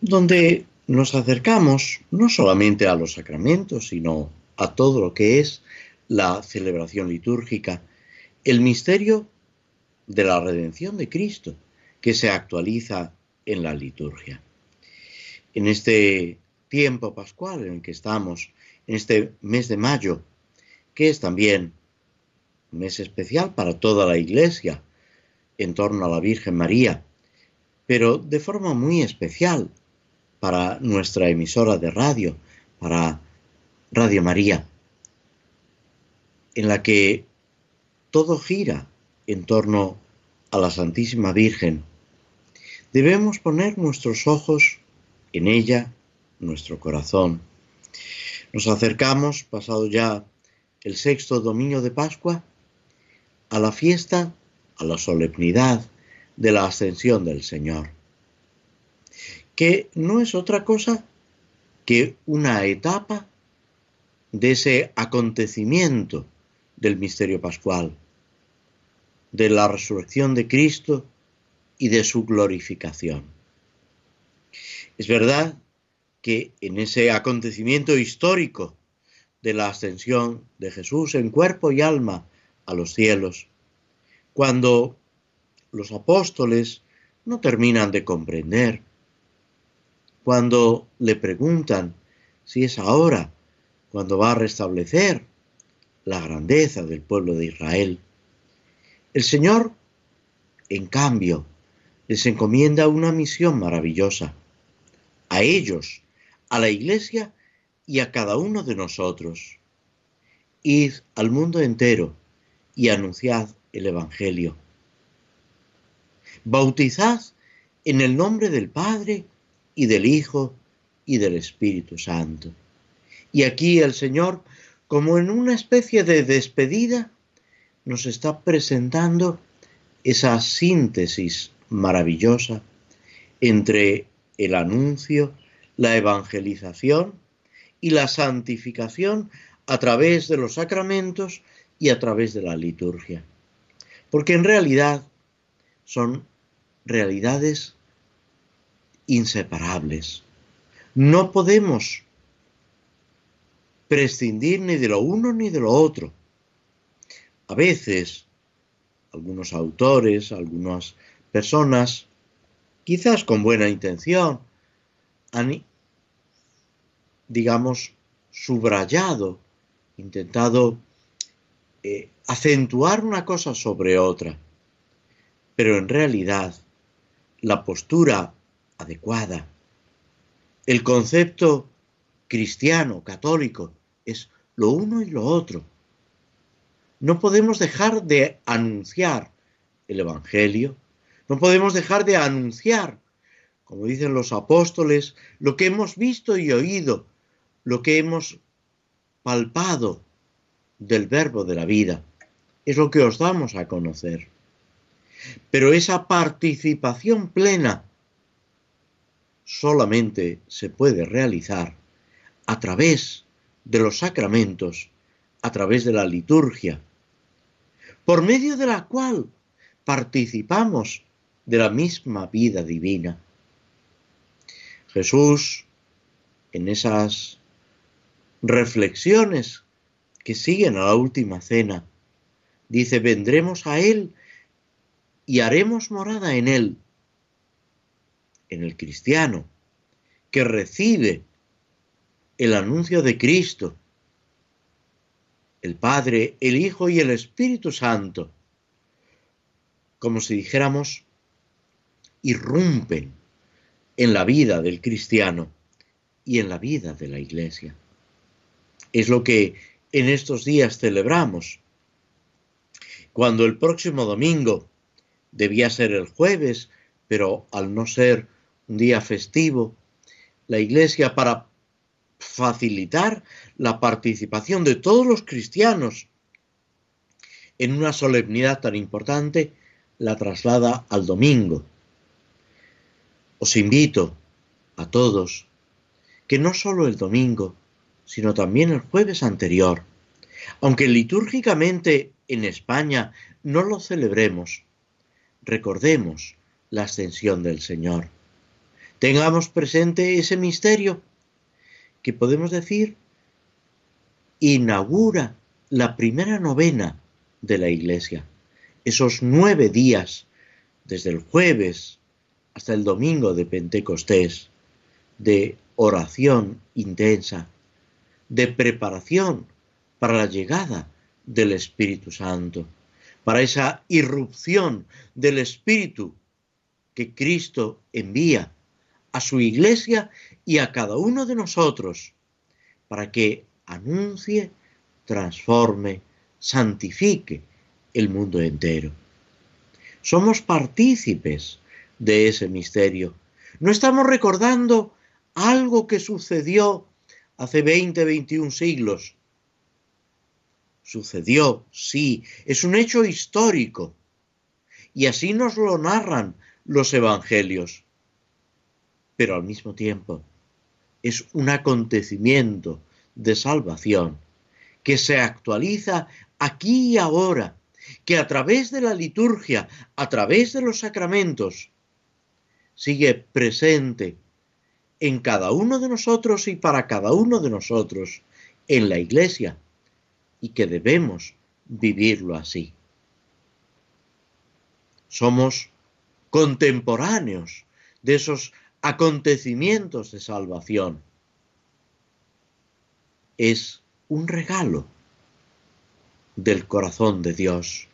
donde nos acercamos no solamente a los sacramentos, sino a todo lo que es la celebración litúrgica, el misterio de la redención de Cristo que se actualiza en la liturgia. En este tiempo pascual en el que estamos, en este mes de mayo, que es también un mes especial para toda la Iglesia en torno a la Virgen María, pero de forma muy especial para nuestra emisora de radio, para Radio María, en la que todo gira en torno a la Santísima Virgen. Debemos poner nuestros ojos en ella, nuestro corazón. Nos acercamos, pasado ya el sexto domingo de Pascua, a la fiesta, a la solemnidad de la ascensión del Señor, que no es otra cosa que una etapa de ese acontecimiento del misterio pascual, de la resurrección de Cristo y de su glorificación. Es verdad que en ese acontecimiento histórico de la ascensión de Jesús en cuerpo y alma a los cielos, cuando los apóstoles no terminan de comprender, cuando le preguntan si es ahora cuando va a restablecer la grandeza del pueblo de Israel. El Señor, en cambio, les encomienda una misión maravillosa, a ellos, a la Iglesia y a cada uno de nosotros. Id al mundo entero y anunciad el Evangelio. Bautizad en el nombre del Padre y del Hijo y del Espíritu Santo. Y aquí el Señor, como en una especie de despedida, nos está presentando esa síntesis maravillosa entre el anuncio, la evangelización y la santificación a través de los sacramentos y a través de la liturgia. Porque en realidad son realidades inseparables. No podemos prescindir ni de lo uno ni de lo otro. A veces, algunos autores, algunas personas, quizás con buena intención, han, digamos, subrayado, intentado eh, acentuar una cosa sobre otra, pero en realidad la postura adecuada, el concepto cristiano, católico, es lo uno y lo otro. No podemos dejar de anunciar el Evangelio, no podemos dejar de anunciar, como dicen los apóstoles, lo que hemos visto y oído, lo que hemos palpado del verbo de la vida. Es lo que os damos a conocer. Pero esa participación plena solamente se puede realizar a través de los sacramentos, a través de la liturgia, por medio de la cual participamos de la misma vida divina. Jesús, en esas reflexiones que siguen a la última cena. Dice, vendremos a Él y haremos morada en Él, en el cristiano, que recibe el anuncio de Cristo, el Padre, el Hijo y el Espíritu Santo, como si dijéramos, irrumpen en la vida del cristiano y en la vida de la iglesia. Es lo que en estos días celebramos. Cuando el próximo domingo debía ser el jueves, pero al no ser un día festivo, la Iglesia para facilitar la participación de todos los cristianos en una solemnidad tan importante, la traslada al domingo. Os invito a todos que no solo el domingo, sino también el jueves anterior, aunque litúrgicamente en España no lo celebremos, recordemos la ascensión del Señor. Tengamos presente ese misterio que podemos decir inaugura la primera novena de la Iglesia. Esos nueve días, desde el jueves hasta el domingo de Pentecostés, de oración intensa, de preparación para la llegada del Espíritu Santo, para esa irrupción del Espíritu que Cristo envía a su iglesia y a cada uno de nosotros, para que anuncie, transforme, santifique el mundo entero. Somos partícipes de ese misterio. No estamos recordando algo que sucedió hace 20, 21 siglos. Sucedió, sí, es un hecho histórico. Y así nos lo narran los evangelios. Pero al mismo tiempo es un acontecimiento de salvación que se actualiza aquí y ahora, que a través de la liturgia, a través de los sacramentos, sigue presente en cada uno de nosotros y para cada uno de nosotros en la iglesia y que debemos vivirlo así. Somos contemporáneos de esos acontecimientos de salvación. Es un regalo del corazón de Dios.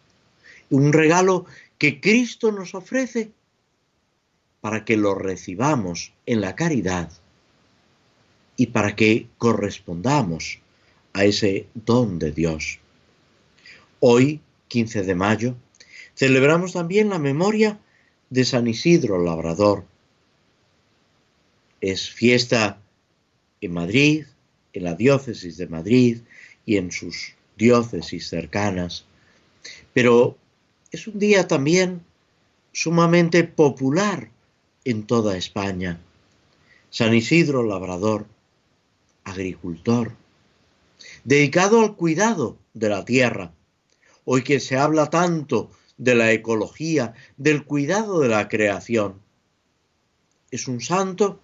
Un regalo que Cristo nos ofrece para que lo recibamos en la caridad y para que correspondamos a ese don de Dios. Hoy, 15 de mayo, celebramos también la memoria de San Isidro Labrador. Es fiesta en Madrid, en la diócesis de Madrid y en sus diócesis cercanas, pero es un día también sumamente popular en toda España. San Isidro Labrador, agricultor, dedicado al cuidado de la tierra. Hoy que se habla tanto de la ecología, del cuidado de la creación. Es un santo,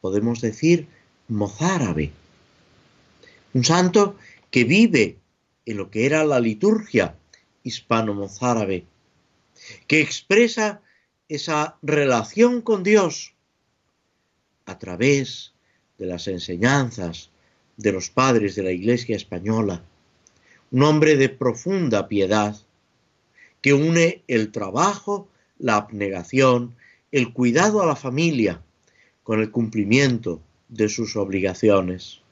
podemos decir, mozárabe. Un santo que vive en lo que era la liturgia hispano-mozárabe, que expresa esa relación con Dios a través de las enseñanzas de los padres de la Iglesia española, un hombre de profunda piedad que une el trabajo, la abnegación, el cuidado a la familia con el cumplimiento de sus obligaciones.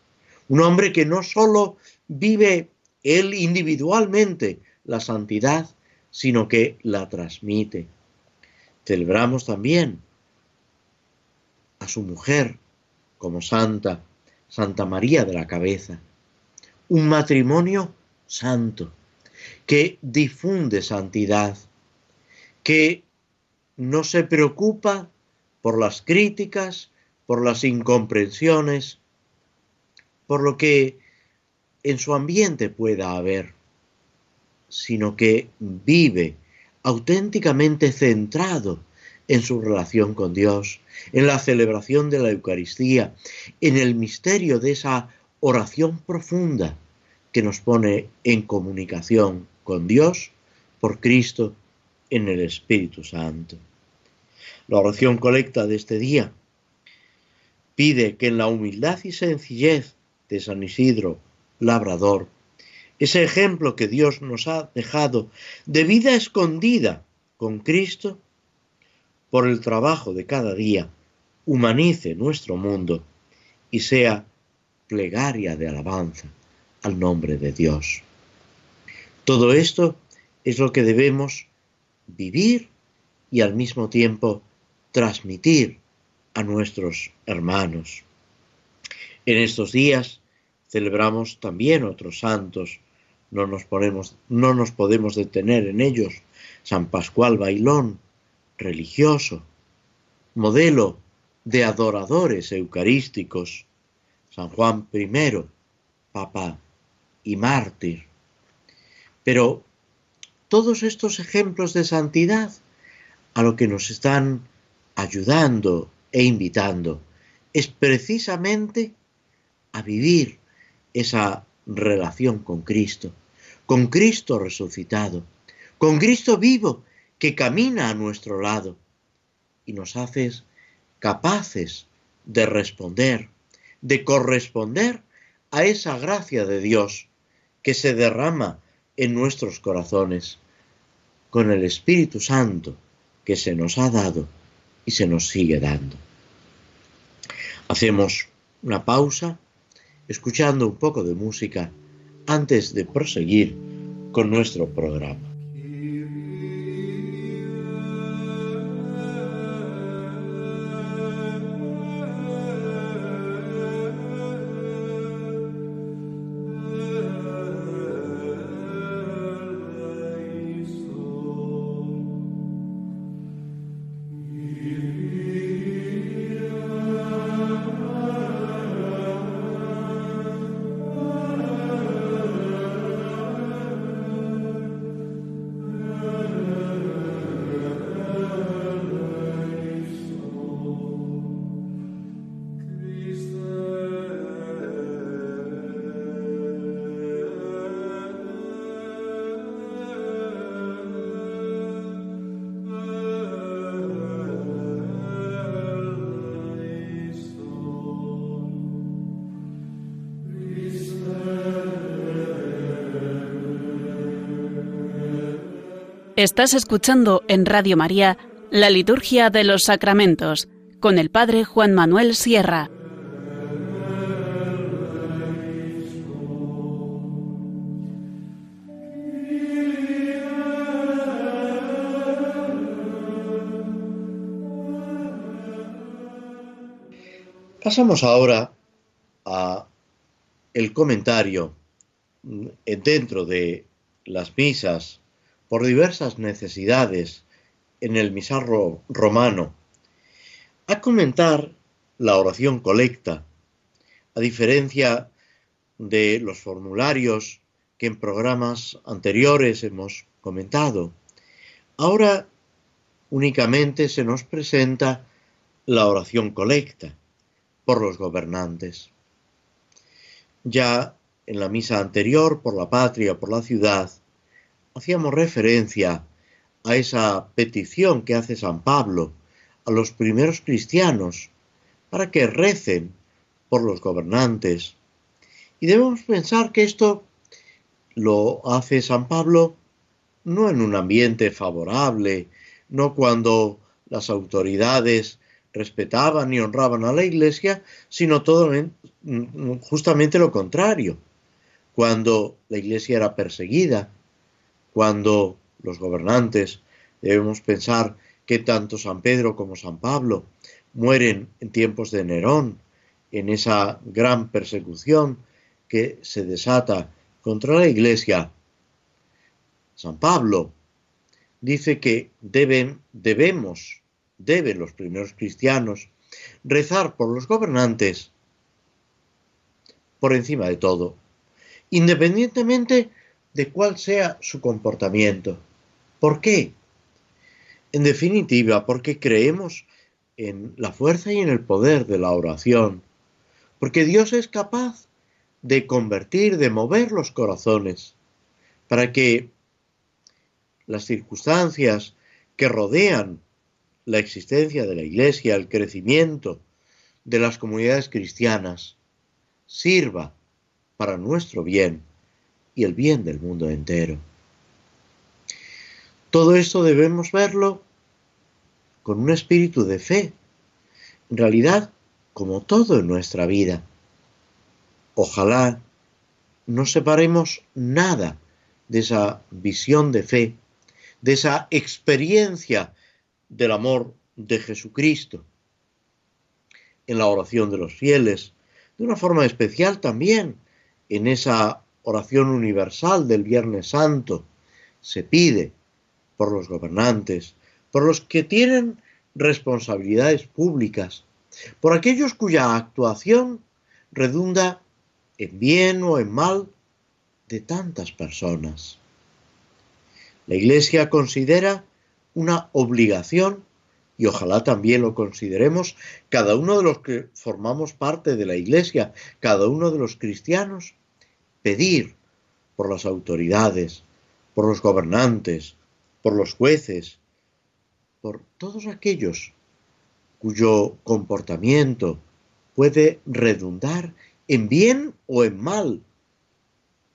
Un hombre que no sólo vive él individualmente la santidad, sino que la transmite. Celebramos también a su mujer como santa, Santa María de la Cabeza. Un matrimonio santo que difunde santidad, que no se preocupa por las críticas, por las incomprensiones, por lo que en su ambiente pueda haber, sino que vive auténticamente centrado en su relación con Dios, en la celebración de la Eucaristía, en el misterio de esa oración profunda que nos pone en comunicación con Dios por Cristo en el Espíritu Santo. La oración colecta de este día pide que en la humildad y sencillez de San Isidro, labrador, ese ejemplo que Dios nos ha dejado de vida escondida con Cristo, por el trabajo de cada día, humanice nuestro mundo y sea plegaria de alabanza al nombre de Dios. Todo esto es lo que debemos vivir y al mismo tiempo transmitir a nuestros hermanos. En estos días celebramos también otros santos, no nos, no nos podemos detener en ellos. San Pascual Bailón, religioso, modelo de adoradores eucarísticos, San Juan I, Papa y mártir. Pero todos estos ejemplos de santidad a lo que nos están ayudando e invitando. Es precisamente a vivir esa relación con Cristo, con Cristo resucitado, con Cristo vivo que camina a nuestro lado y nos hace capaces de responder, de corresponder a esa gracia de Dios que se derrama en nuestros corazones con el Espíritu Santo que se nos ha dado y se nos sigue dando. Hacemos una pausa escuchando un poco de música antes de proseguir con nuestro programa. Estás escuchando en Radio María la Liturgia de los Sacramentos con el Padre Juan Manuel Sierra. Pasamos ahora a el comentario dentro de las misas por diversas necesidades en el misarro romano, a comentar la oración colecta, a diferencia de los formularios que en programas anteriores hemos comentado. Ahora únicamente se nos presenta la oración colecta por los gobernantes. Ya en la misa anterior, por la patria, por la ciudad, hacíamos referencia a esa petición que hace San Pablo a los primeros cristianos para que recen por los gobernantes. Y debemos pensar que esto lo hace San Pablo no en un ambiente favorable, no cuando las autoridades respetaban y honraban a la iglesia, sino todo justamente lo contrario, cuando la iglesia era perseguida, cuando los gobernantes debemos pensar que tanto San Pedro como San Pablo mueren en tiempos de Nerón, en esa gran persecución que se desata contra la iglesia. San Pablo dice que deben, debemos, deben los primeros cristianos rezar por los gobernantes por encima de todo, independientemente de cuál sea su comportamiento. ¿Por qué? En definitiva, porque creemos en la fuerza y en el poder de la oración, porque Dios es capaz de convertir, de mover los corazones, para que las circunstancias que rodean la existencia de la Iglesia, el crecimiento de las comunidades cristianas, sirva para nuestro bien y el bien del mundo entero. Todo esto debemos verlo con un espíritu de fe, en realidad como todo en nuestra vida. Ojalá no separemos nada de esa visión de fe, de esa experiencia del amor de Jesucristo. en la oración de los fieles, de una forma especial también en esa oración universal del Viernes Santo, se pide por los gobernantes, por los que tienen responsabilidades públicas, por aquellos cuya actuación redunda en bien o en mal de tantas personas. La Iglesia considera una obligación, y ojalá también lo consideremos cada uno de los que formamos parte de la Iglesia, cada uno de los cristianos, pedir por las autoridades, por los gobernantes, por los jueces, por todos aquellos cuyo comportamiento puede redundar en bien o en mal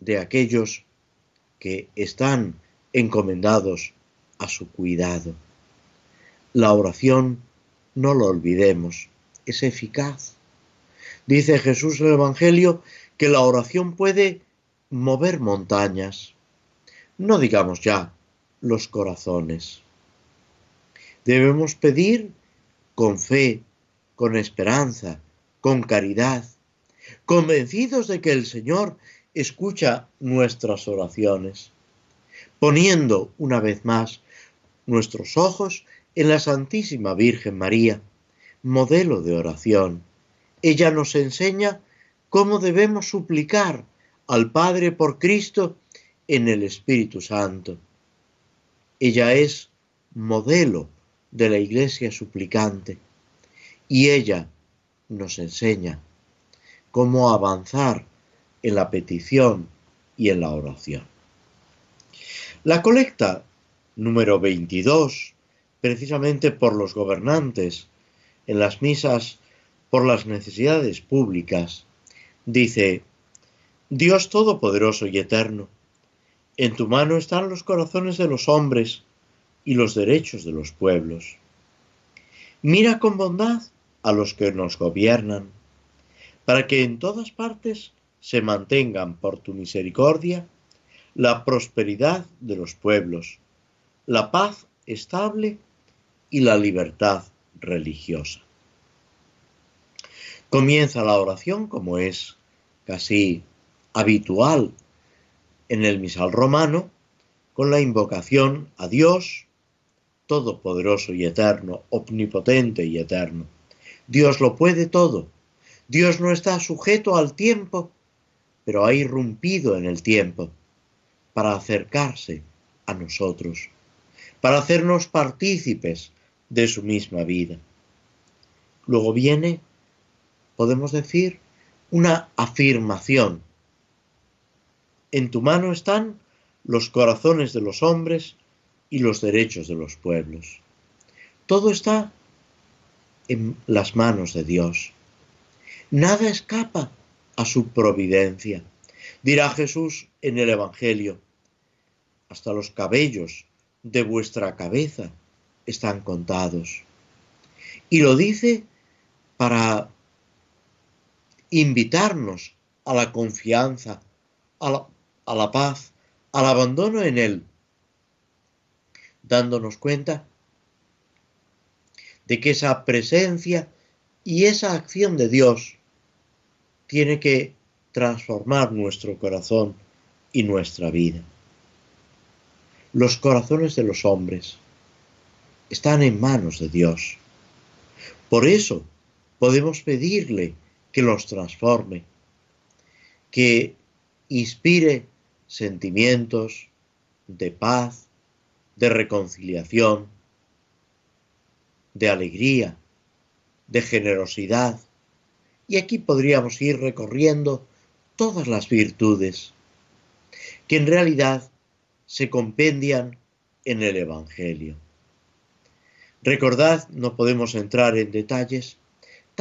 de aquellos que están encomendados a su cuidado. La oración, no lo olvidemos, es eficaz. Dice Jesús en el Evangelio que la oración puede mover montañas, no digamos ya los corazones. Debemos pedir con fe, con esperanza, con caridad, convencidos de que el Señor escucha nuestras oraciones, poniendo una vez más nuestros ojos en la Santísima Virgen María, modelo de oración. Ella nos enseña cómo debemos suplicar al Padre por Cristo en el Espíritu Santo. Ella es modelo de la Iglesia suplicante y ella nos enseña cómo avanzar en la petición y en la oración. La colecta número 22, precisamente por los gobernantes, en las misas por las necesidades públicas, dice, Dios Todopoderoso y Eterno, en tu mano están los corazones de los hombres y los derechos de los pueblos. Mira con bondad a los que nos gobiernan, para que en todas partes se mantengan por tu misericordia la prosperidad de los pueblos, la paz estable y la libertad religiosa. Comienza la oración como es casi habitual en el misal romano con la invocación a Dios todopoderoso y eterno, omnipotente y eterno. Dios lo puede todo. Dios no está sujeto al tiempo, pero ha irrumpido en el tiempo para acercarse a nosotros, para hacernos partícipes de su misma vida. Luego viene, podemos decir, una afirmación. En tu mano están los corazones de los hombres y los derechos de los pueblos. Todo está en las manos de Dios. Nada escapa a su providencia. Dirá Jesús en el Evangelio, hasta los cabellos de vuestra cabeza están contados. Y lo dice para invitarnos a la confianza, a la, paz, al abandono en Él, dándonos cuenta de que esa presencia y esa acción de Dios tiene que transformar nuestro corazón y nuestra vida. Los corazones de los hombres están en manos de Dios. Por eso podemos pedirle que los transforme, que inspire sentimientos de paz, de reconciliación, de alegría, de generosidad. Y aquí podríamos ir recorriendo todas las virtudes que en realidad se compendian en el Evangelio. Recordad, no podemos entrar en detalles,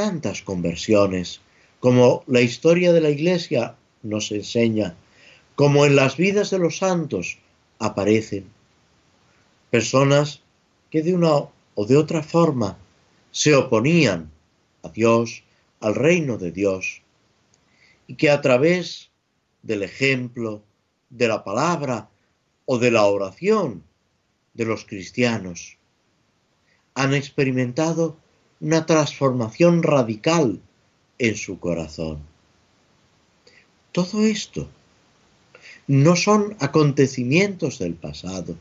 tantas conversiones como la historia de la Iglesia nos enseña, como en las vidas de los santos aparecen. Personas que de una o de otra forma se oponían a Dios, al reino de Dios, y que a través del ejemplo, de la palabra o de la oración de los cristianos han experimentado una transformación radical en su corazón. Todo esto no son acontecimientos del pasado,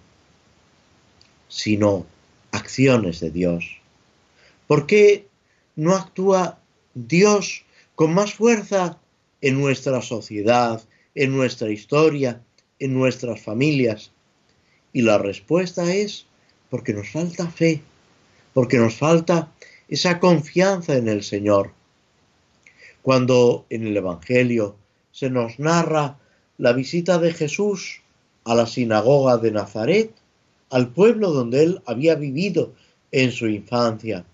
sino acciones de Dios. ¿Por qué no actúa Dios con más fuerza en nuestra sociedad, en nuestra historia, en nuestras familias? Y la respuesta es porque nos falta fe, porque nos falta esa confianza en el Señor. Cuando en el Evangelio se nos narra la visita de Jesús a la sinagoga de Nazaret, al pueblo donde él había vivido en su infancia,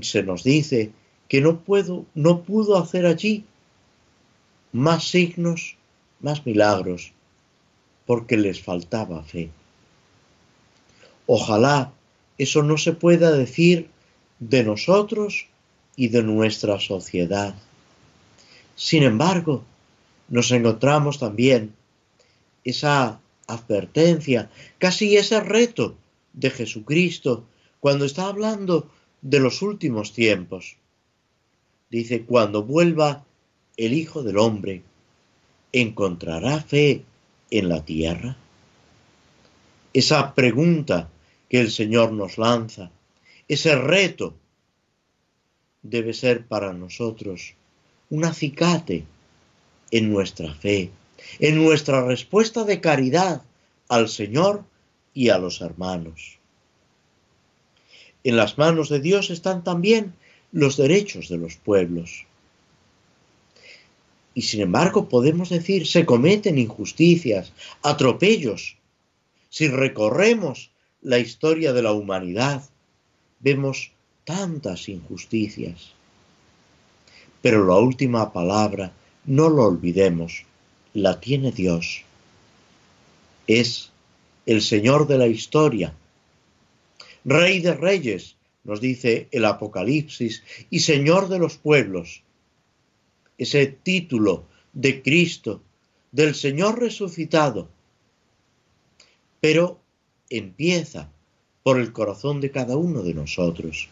se nos dice que no, puedo, no pudo hacer allí más signos, más milagros, porque les faltaba fe. Ojalá eso no se pueda decir de nosotros y de nuestra sociedad. Sin embargo, nos encontramos también esa advertencia, casi ese reto de Jesucristo cuando está hablando de los últimos tiempos. Dice, cuando vuelva el Hijo del Hombre, ¿encontrará fe en la tierra? Esa pregunta que el Señor nos lanza, ese reto, debe ser para nosotros un acicate en nuestra fe, en nuestra respuesta de caridad al Señor y a los hermanos. En las manos de Dios están también los derechos de los pueblos. Y sin embargo podemos decir, se cometen injusticias, atropellos. Si recorremos la historia de la humanidad, vemos tantas injusticias. Pero la última palabra, no lo olvidemos, la tiene Dios. Es el Señor de la historia Rey de reyes, nos dice el Apocalipsis, y Señor de los pueblos. Ese título de Cristo, del Señor resucitado. Pero empieza por el corazón de cada uno de nosotros.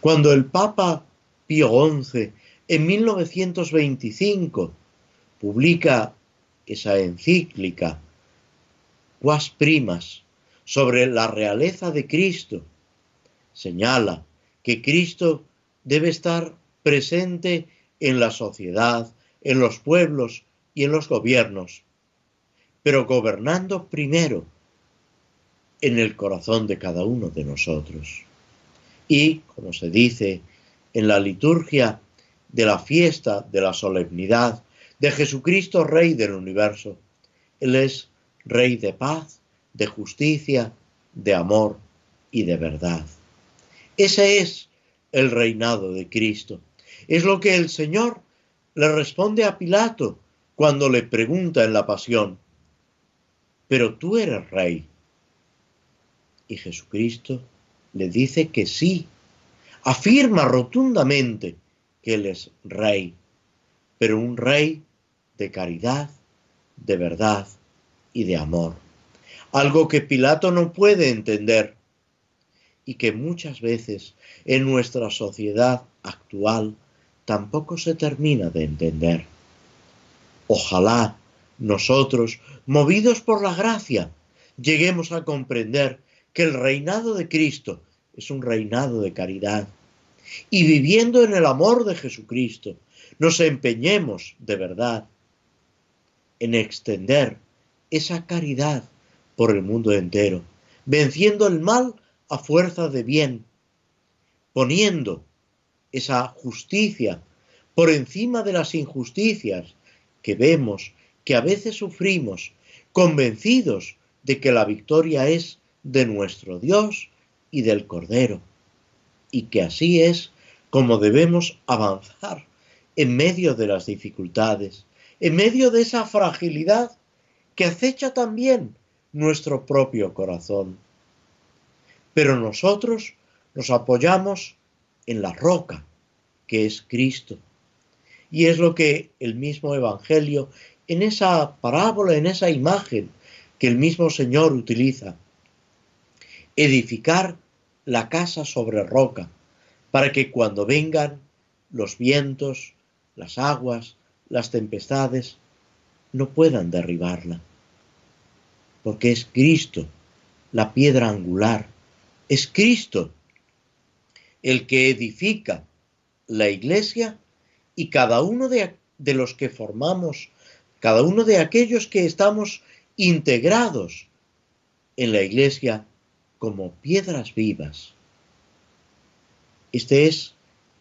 Cuando el Papa Pío XI, en 1925, publica esa encíclica, Quas Primas, sobre la realeza de Cristo. Señala que Cristo debe estar presente en la sociedad, en los pueblos y en los gobiernos, pero gobernando primero en el corazón de cada uno de nosotros. Y, como se dice en la liturgia de la fiesta de la solemnidad de Jesucristo, Rey del universo, Él es Rey de paz, de justicia, de amor y de verdad. Ese es el reinado de Cristo. Es lo que el Señor le responde a Pilato cuando le pregunta en la pasión, pero tú eres rey. Y Jesucristo le dice que sí, afirma rotundamente que Él es rey, pero un rey de caridad, de verdad y de amor algo que Pilato no puede entender y que muchas veces en nuestra sociedad actual tampoco se termina de entender. Ojalá nosotros, movidos por la gracia, lleguemos a comprender que el reinado de Cristo es un reinado de caridad. Y viviendo en el amor de Jesucristo, nos empeñemos de verdad en extender esa caridad por el mundo entero, venciendo el mal a fuerza de bien, poniendo esa justicia por encima de las injusticias que vemos, que a veces sufrimos, convencidos de que la victoria es de nuestro Dios y del Cordero, y que así es como debemos avanzar en medio de las dificultades, en medio de esa fragilidad que acecha también nuestro propio corazón. Pero nosotros nos apoyamos en la roca, que es Cristo. Y es lo que el mismo Evangelio, en esa parábola, en esa imagen que el mismo Señor utiliza, edificar la casa sobre roca, para que cuando vengan los vientos, las aguas, las tempestades, no puedan derribarla. Porque es Cristo, la piedra angular, es Cristo el que edifica la iglesia y cada uno de, de los que formamos, cada uno de aquellos que estamos integrados en la iglesia como piedras vivas. Este es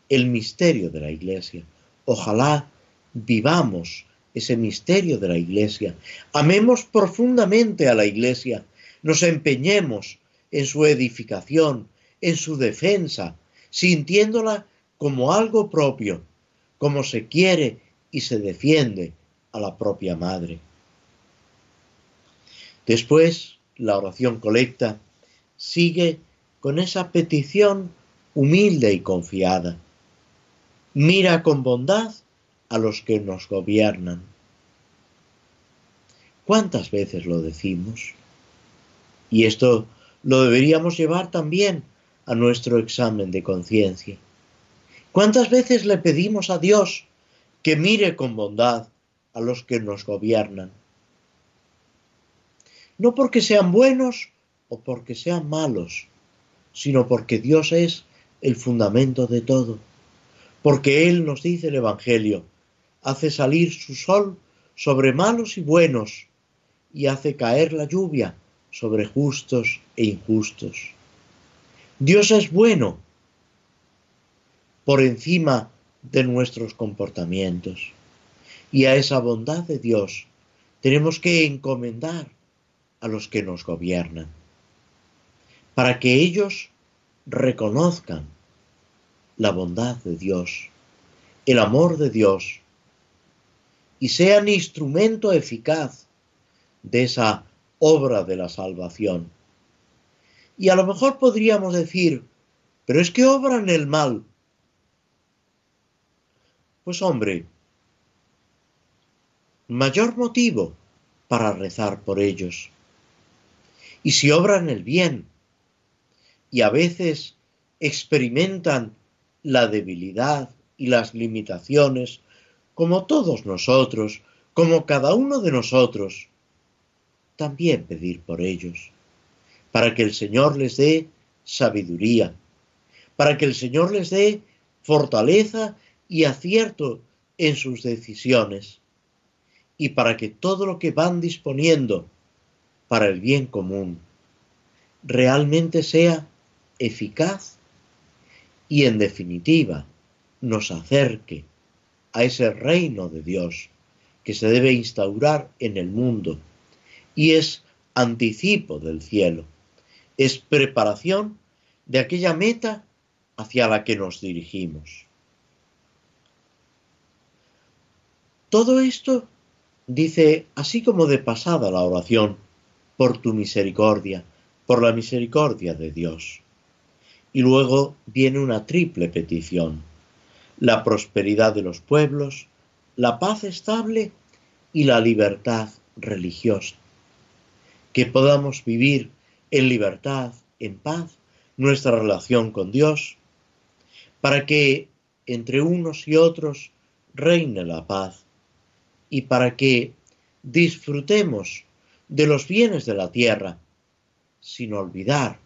el misterio de la iglesia. Ojalá vivamos ese misterio de la iglesia. Amemos profundamente a la iglesia. Nos empeñemos en su edificación, en su defensa, sintiéndola como algo propio, como se quiere y se defiende a la propia madre. Después, la oración colecta sigue con esa petición humilde y confiada. Mira con bondad a los que nos gobiernan. ¿Cuántas veces lo decimos? Y esto lo deberíamos llevar también a nuestro examen de conciencia. ¿Cuántas veces le pedimos a Dios que mire con bondad a los que nos gobiernan? No porque sean buenos o porque sean malos, sino porque Dios es el fundamento de todo. Porque Él nos dice el Evangelio, hace salir su sol sobre malos y buenos y hace caer la lluvia sobre justos e injustos. Dios es bueno por encima de nuestros comportamientos. Y a esa bondad de Dios tenemos que encomendar a los que nos gobiernan, para que ellos reconozcan la bondad de Dios, el amor de Dios, y sean instrumento eficaz de esa obra de la salvación. Y a lo mejor podríamos decir, pero es que obran el mal. Pues hombre, mayor motivo para rezar por ellos. Y si obran el bien y a veces experimentan la debilidad y las limitaciones, como todos nosotros, como cada uno de nosotros, también pedir por ellos, para que el Señor les dé sabiduría, para que el Señor les dé fortaleza y acierto en sus decisiones, y para que todo lo que van disponiendo para el bien común realmente sea eficaz y en definitiva nos acerque a ese reino de Dios que se debe instaurar en el mundo y es anticipo del cielo, es preparación de aquella meta hacia la que nos dirigimos. Todo esto dice así como de pasada la oración, por tu misericordia, por la misericordia de Dios. Y luego viene una triple petición, la prosperidad de los pueblos, la paz estable y la libertad religiosa. Que podamos vivir en libertad, en paz, nuestra relación con Dios, para que entre unos y otros reine la paz y para que disfrutemos de los bienes de la tierra sin olvidar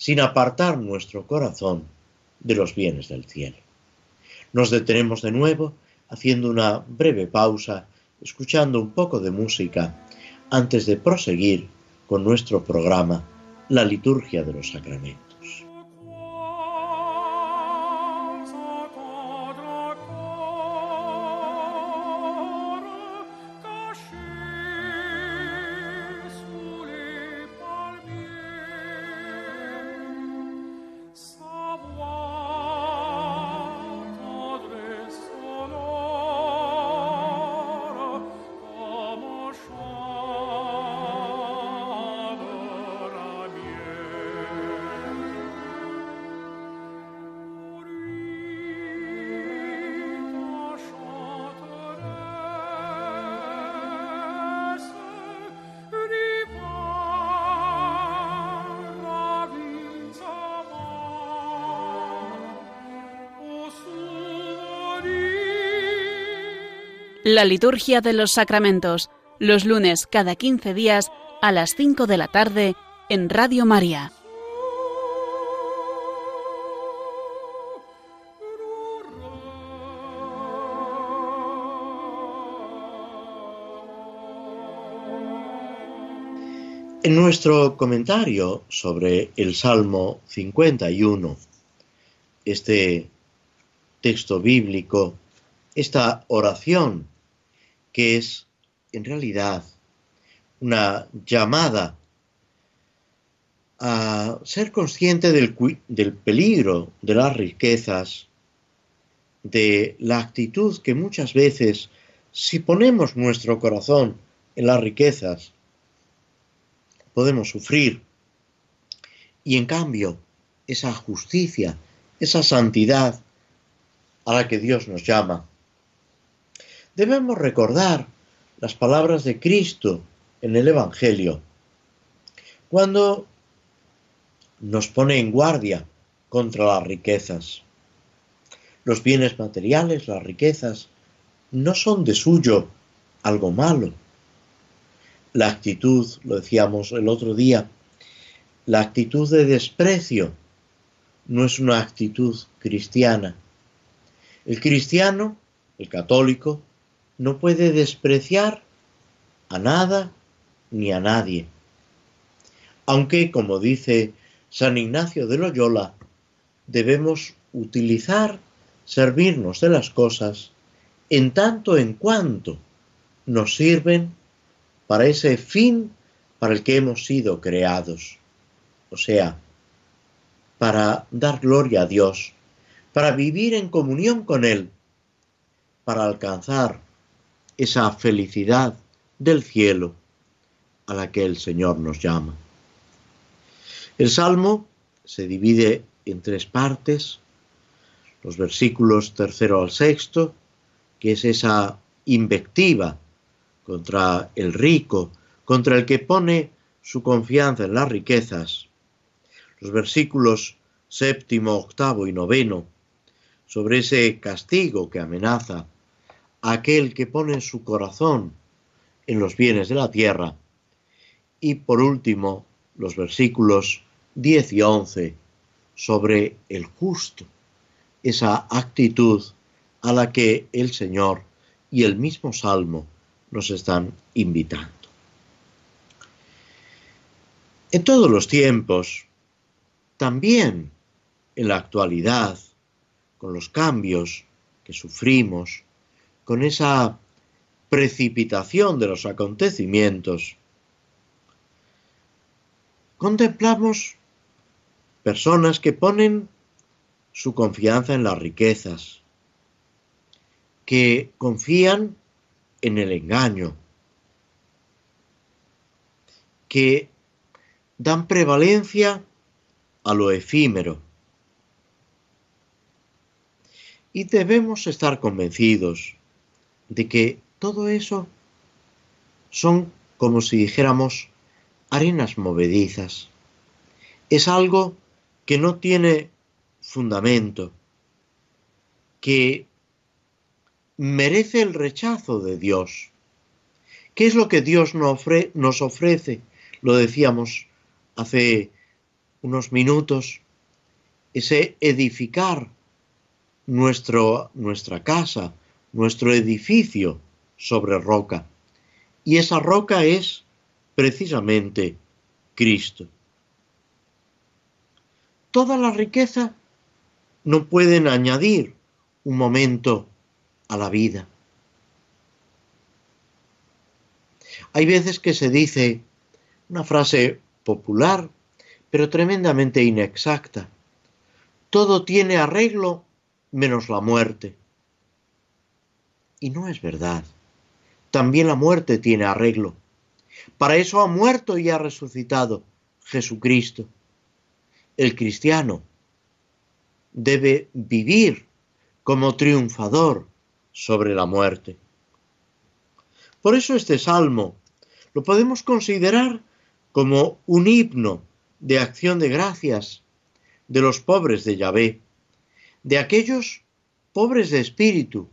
sin apartar nuestro corazón de los bienes del cielo. Nos detenemos de nuevo haciendo una breve pausa, escuchando un poco de música, antes de proseguir con nuestro programa, la liturgia de los sacramentos. La liturgia de los sacramentos, los lunes cada 15 días a las 5 de la tarde en Radio María. En nuestro comentario sobre el Salmo 51, este texto bíblico, esta oración que es en realidad una llamada a ser consciente del, del, peligro de las riquezas, de la actitud que muchas veces, si ponemos nuestro corazón en las riquezas, podemos sufrir. Y en cambio, esa justicia, esa santidad a la que Dios nos llama. Debemos recordar las palabras de Cristo en el Evangelio, cuando nos pone en guardia contra las riquezas. Los bienes materiales, las riquezas, no son de suyo algo malo, la actitud, lo decíamos el otro día, la actitud de desprecio no es una actitud cristiana. El cristiano, el católico, no puede despreciar a nada ni a nadie. Aunque, como dice San Ignacio de Loyola, debemos utilizar, servirnos de las cosas en tanto en cuanto nos sirven para ese fin para el que hemos sido creados. O sea, para dar gloria a Dios, para vivir en comunión con Él, para alcanzar esa felicidad del cielo a la que el Señor nos llama. El Salmo se divide en tres partes, los versículos tercero al sexto, que es esa invectiva contra el rico, contra el que pone su confianza en las riquezas. Los versículos séptimo, octavo y noveno, sobre ese castigo que amenaza aquel que pone su corazón en los bienes de la tierra. Y por último, los versículos 10 y 11 sobre el justo, esa actitud a la que el Señor y el mismo Salmo nos están invitando. En todos los tiempos, también en la actualidad, con los cambios que sufrimos, con esa precipitación de los acontecimientos, contemplamos personas que ponen su confianza en las riquezas, que confían en el engaño, que dan prevalencia a lo efímero. Y debemos estar convencidos de que todo eso son como si dijéramos arenas movedizas. Es algo que no tiene fundamento, que merece el rechazo de Dios. ¿Qué es lo que Dios nos ofrece? Lo decíamos hace unos minutos, ese edificar nuestro, nuestra casa, nuestro edificio sobre roca. Y esa roca es precisamente Cristo. Toda la riqueza no pueden añadir un momento a la vida. Hay veces que se dice una frase popular, pero tremendamente inexacta. Todo tiene arreglo menos la muerte. Y no es verdad. También la muerte tiene arreglo. Para eso ha muerto y ha resucitado Jesucristo. El cristiano debe vivir como triunfador sobre la muerte. Por eso este salmo lo podemos considerar como un himno de acción de gracias de los pobres de Yahvé, de aquellos pobres de espíritu,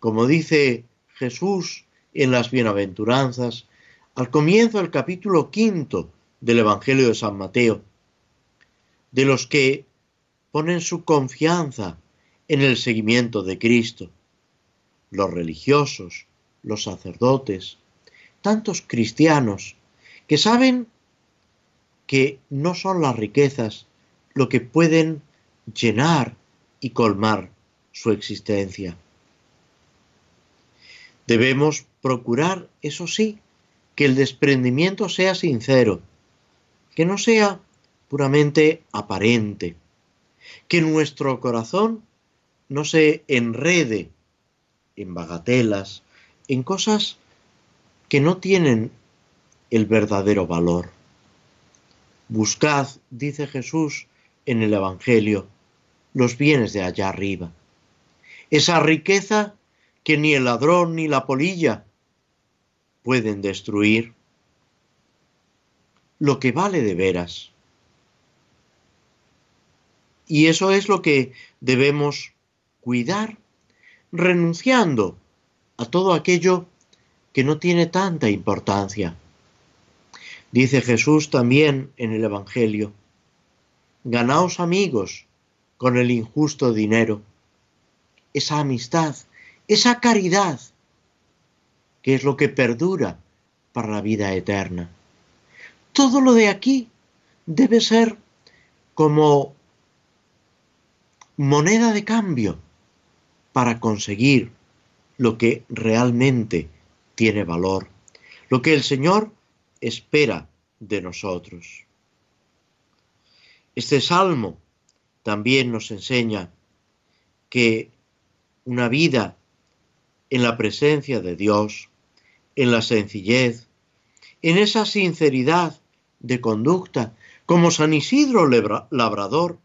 como dice Jesús en las bienaventuranzas, al comienzo del capítulo quinto del Evangelio de San Mateo, de los que ponen su confianza en el seguimiento de Cristo, los religiosos, los sacerdotes, tantos cristianos que saben que no son las riquezas lo que pueden llenar y colmar su existencia. Debemos procurar, eso sí, que el desprendimiento sea sincero, que no sea puramente aparente, que nuestro corazón no se enrede en bagatelas, en cosas que no tienen el verdadero valor. Buscad, dice Jesús en el Evangelio, los bienes de allá arriba. Esa riqueza que ni el ladrón ni la polilla pueden destruir. Lo que vale de veras. Y eso es lo que debemos cuidar, renunciando a todo aquello que no tiene tanta importancia. Dice Jesús también en el Evangelio, ganaos amigos con el injusto dinero, esa amistad, esa caridad, que es lo que perdura para la vida eterna. Todo lo de aquí debe ser como moneda de cambio para conseguir lo que realmente tiene valor, lo que el Señor espera de nosotros. Este salmo también nos enseña que una vida en la presencia de Dios, en la sencillez, en esa sinceridad de conducta, como San Isidro Labrador,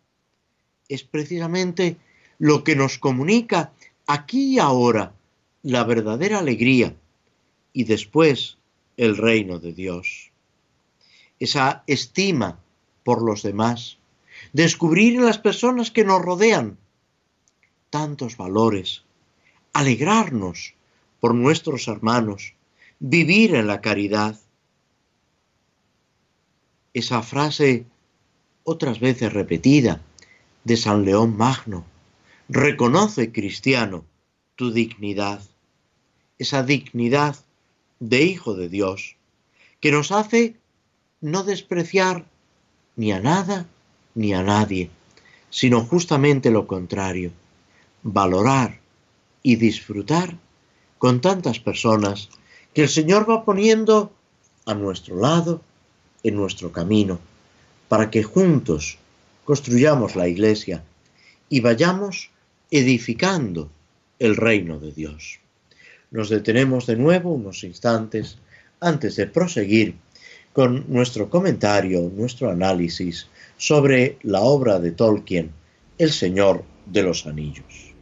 es precisamente lo que nos comunica aquí y ahora la verdadera alegría y después el reino de Dios. Esa estima por los demás, descubrir en las personas que nos rodean tantos valores, alegrarnos por nuestros hermanos, vivir en la caridad. Esa frase otras veces repetida de San León Magno, reconoce, cristiano, tu dignidad, esa dignidad de Hijo de Dios, que nos hace no despreciar ni a nada ni a nadie, sino justamente lo contrario, valorar y disfrutar con tantas personas que el Señor va poniendo a nuestro lado, en nuestro camino, para que juntos construyamos la iglesia y vayamos edificando el reino de Dios. Nos detenemos de nuevo unos instantes antes de proseguir con nuestro comentario, nuestro análisis sobre la obra de Tolkien, El Señor de los Anillos.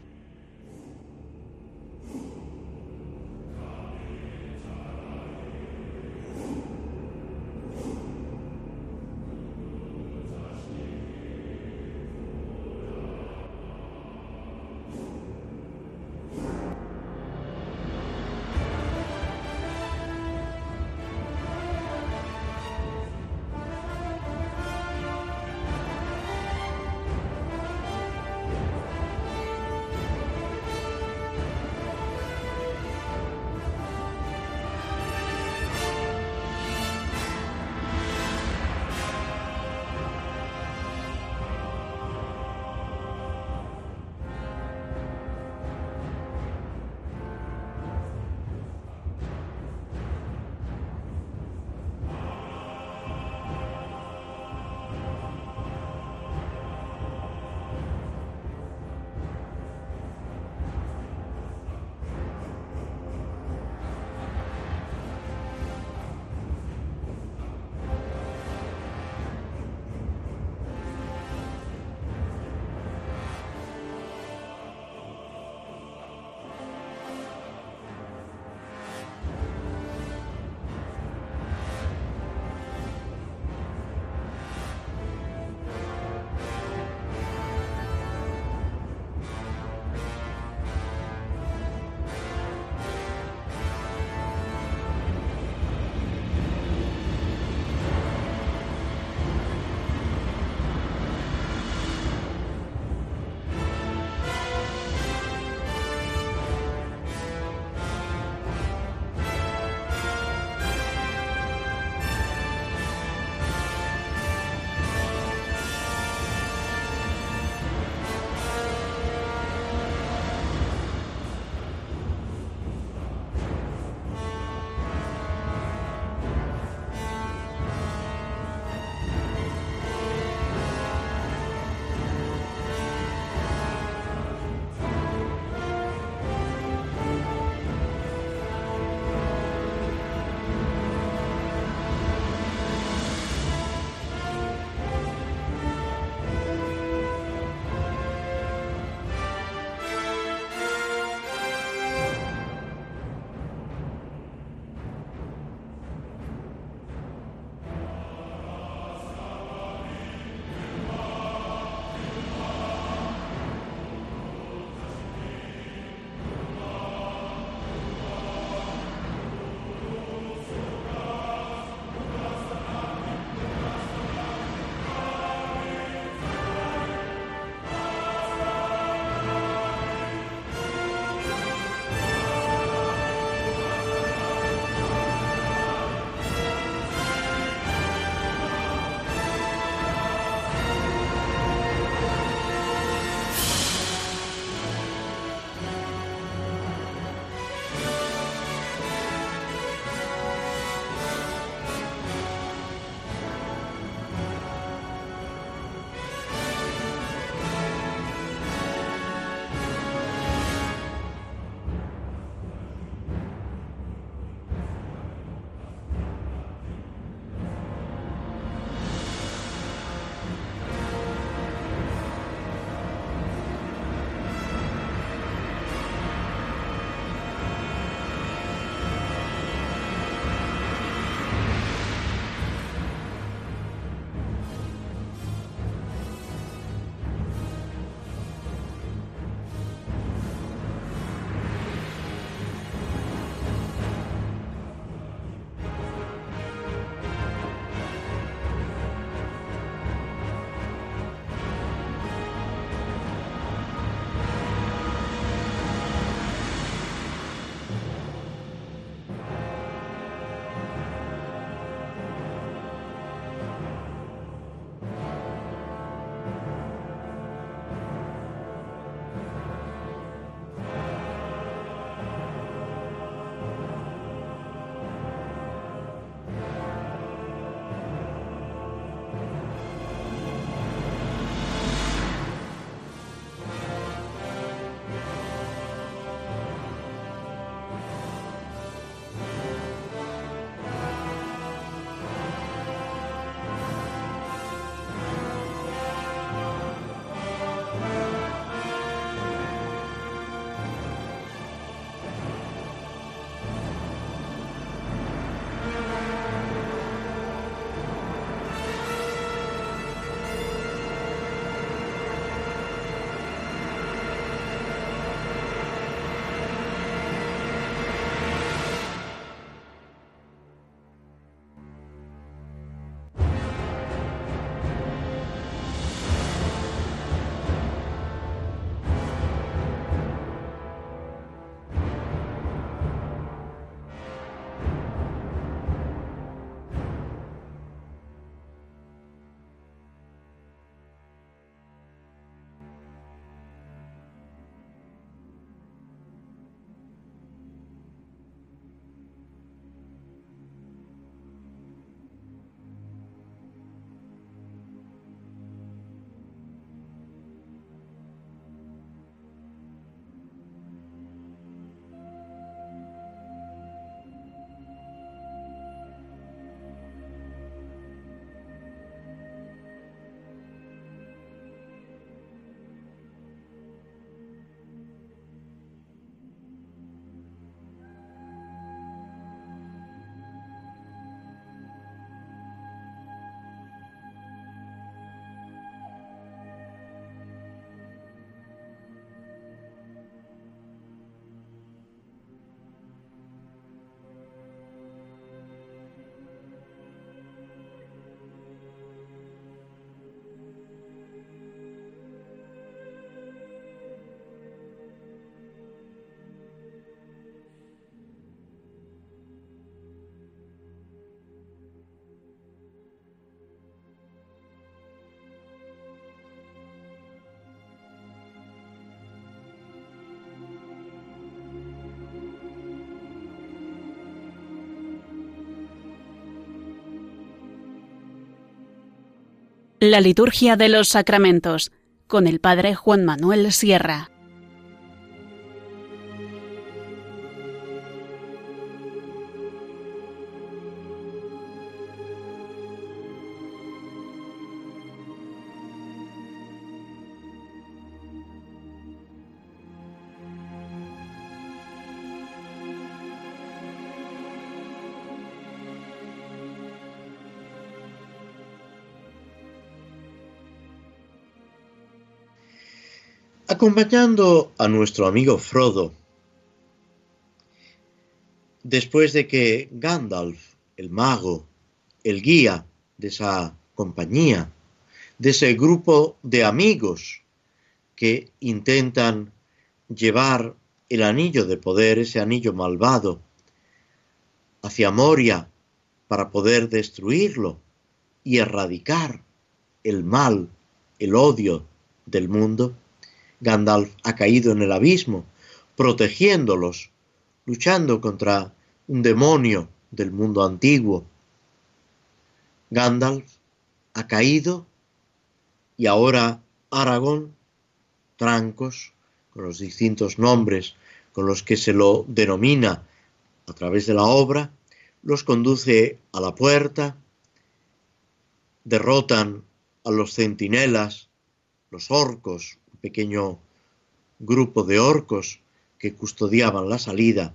La liturgia de los sacramentos con el Padre Juan Manuel Sierra. Acompañando a nuestro amigo Frodo, después de que Gandalf, el mago, el guía de esa compañía, de ese grupo de amigos que intentan llevar el anillo de poder, ese anillo malvado, hacia Moria para poder destruirlo y erradicar el mal, el odio del mundo, Gandalf ha caído en el abismo, protegiéndolos, luchando contra un demonio del mundo antiguo. Gandalf ha caído y ahora Aragón, Trancos, con los distintos nombres con los que se lo denomina a través de la obra, los conduce a la puerta, derrotan a los centinelas, los orcos pequeño grupo de orcos que custodiaban la salida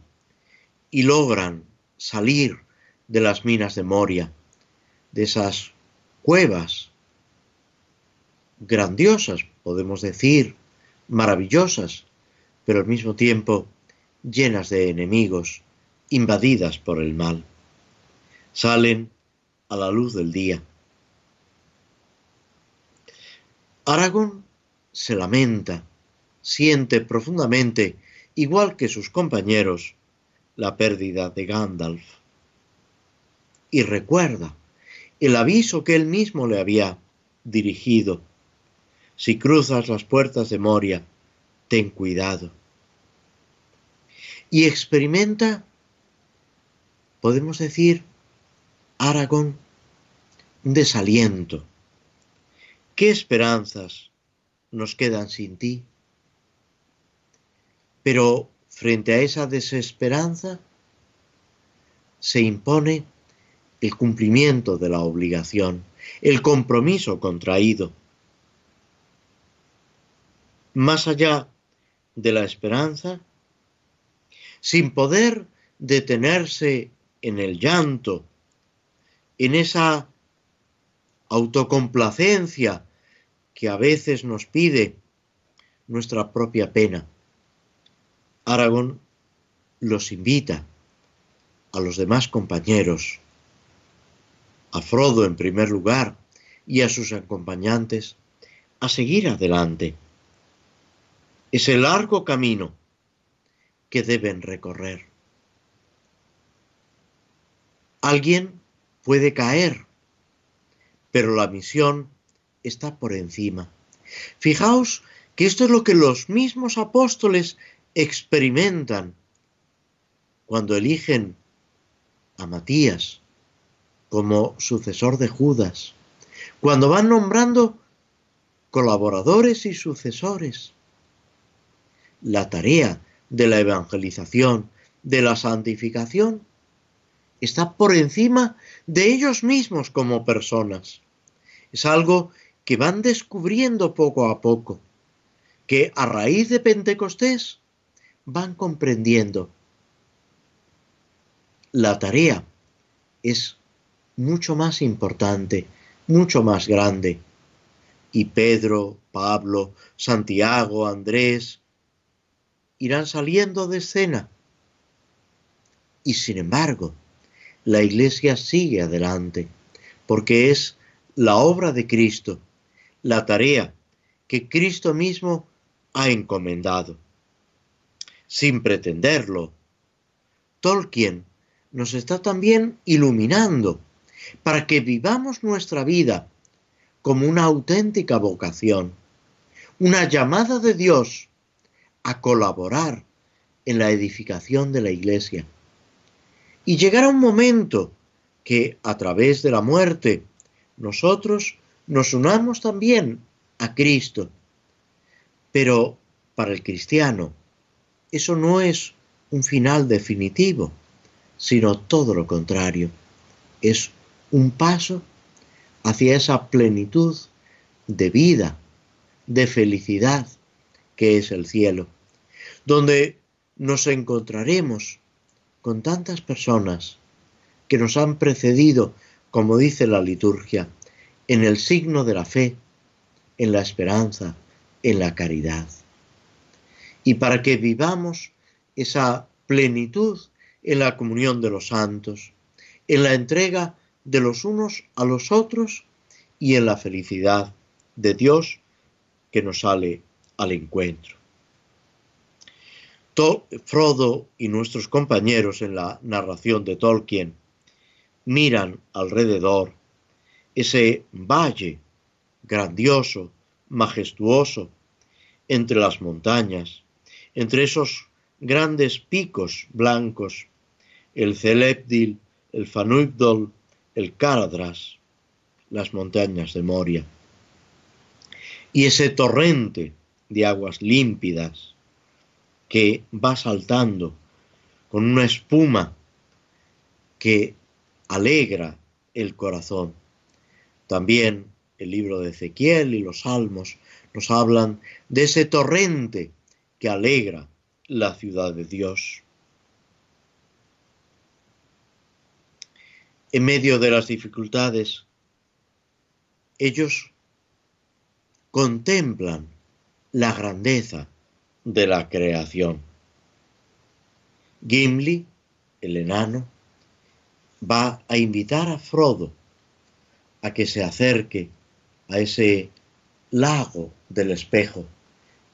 y logran salir de las minas de Moria, de esas cuevas grandiosas, podemos decir, maravillosas, pero al mismo tiempo llenas de enemigos, invadidas por el mal. Salen a la luz del día. Aragón se lamenta, siente profundamente, igual que sus compañeros, la pérdida de Gandalf. Y recuerda el aviso que él mismo le había dirigido. Si cruzas las puertas de Moria, ten cuidado. Y experimenta, podemos decir, Aragón, desaliento. ¿Qué esperanzas nos quedan sin ti. Pero frente a esa desesperanza se impone el cumplimiento de la obligación, el compromiso contraído. Más allá de la esperanza, sin poder detenerse en el llanto, en esa autocomplacencia que a veces nos pide nuestra propia pena. Aragón los invita a los demás compañeros, a Frodo en primer lugar y a sus acompañantes, a seguir adelante. Es el largo camino que deben recorrer. Alguien puede caer, pero la misión está por encima. Fijaos que esto es lo que los mismos apóstoles experimentan cuando eligen a Matías como sucesor de Judas, cuando van nombrando colaboradores y sucesores. La tarea de la evangelización, de la santificación, está por encima de ellos mismos como personas. Es algo que van descubriendo poco a poco, que a raíz de Pentecostés van comprendiendo. La tarea es mucho más importante, mucho más grande. Y Pedro, Pablo, Santiago, Andrés irán saliendo de escena. Y sin embargo, la iglesia sigue adelante, porque es la obra de Cristo la tarea que Cristo mismo ha encomendado. Sin pretenderlo, Tolkien nos está también iluminando para que vivamos nuestra vida como una auténtica vocación, una llamada de Dios a colaborar en la edificación de la iglesia. Y llegará un momento que a través de la muerte nosotros nos unamos también a Cristo. Pero para el cristiano, eso no es un final definitivo, sino todo lo contrario. Es un paso hacia esa plenitud de vida, de felicidad que es el cielo, donde nos encontraremos con tantas personas que nos han precedido, como dice la liturgia, en el signo de la fe, en la esperanza, en la caridad. Y para que vivamos esa plenitud en la comunión de los santos, en la entrega de los unos a los otros y en la felicidad de Dios que nos sale al encuentro. Frodo y nuestros compañeros en la narración de Tolkien miran alrededor ese valle grandioso, majestuoso, entre las montañas, entre esos grandes picos blancos, el Celepdil, el Fanuibdol, el Caradras, las montañas de Moria. Y ese torrente de aguas límpidas que va saltando con una espuma que alegra el corazón. También el libro de Ezequiel y los salmos nos hablan de ese torrente que alegra la ciudad de Dios. En medio de las dificultades, ellos contemplan la grandeza de la creación. Gimli, el enano, va a invitar a Frodo a que se acerque a ese lago del espejo,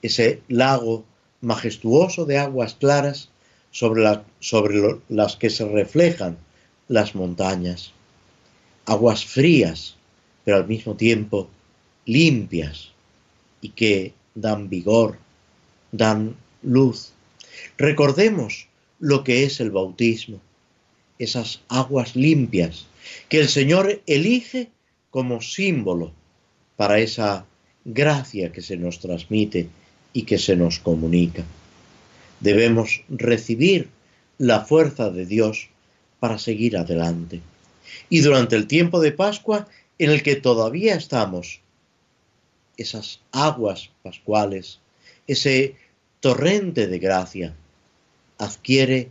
ese lago majestuoso de aguas claras sobre, sobre las que se reflejan las montañas, aguas frías, pero al mismo tiempo limpias y que dan vigor, dan luz. Recordemos lo que es el bautismo, esas aguas limpias que el Señor elige como símbolo para esa gracia que se nos transmite y que se nos comunica. Debemos recibir la fuerza de Dios para seguir adelante. Y durante el tiempo de Pascua, en el que todavía estamos, esas aguas pascuales, ese torrente de gracia, adquiere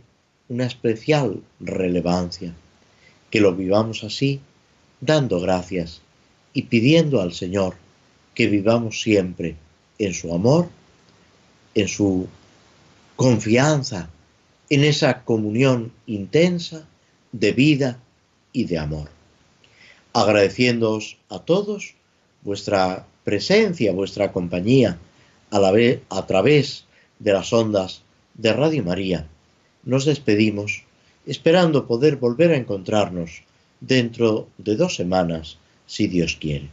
una especial relevancia. Que lo vivamos así, dando gracias y pidiendo al Señor que vivamos siempre en su amor, en su confianza, en esa comunión intensa de vida y de amor. Agradeciéndoos a todos vuestra presencia, vuestra compañía a, la a través de las ondas de Radio María, nos despedimos esperando poder volver a encontrarnos dentro de dos semanas, si Dios quiere.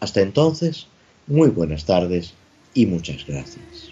Hasta entonces, muy buenas tardes y muchas gracias.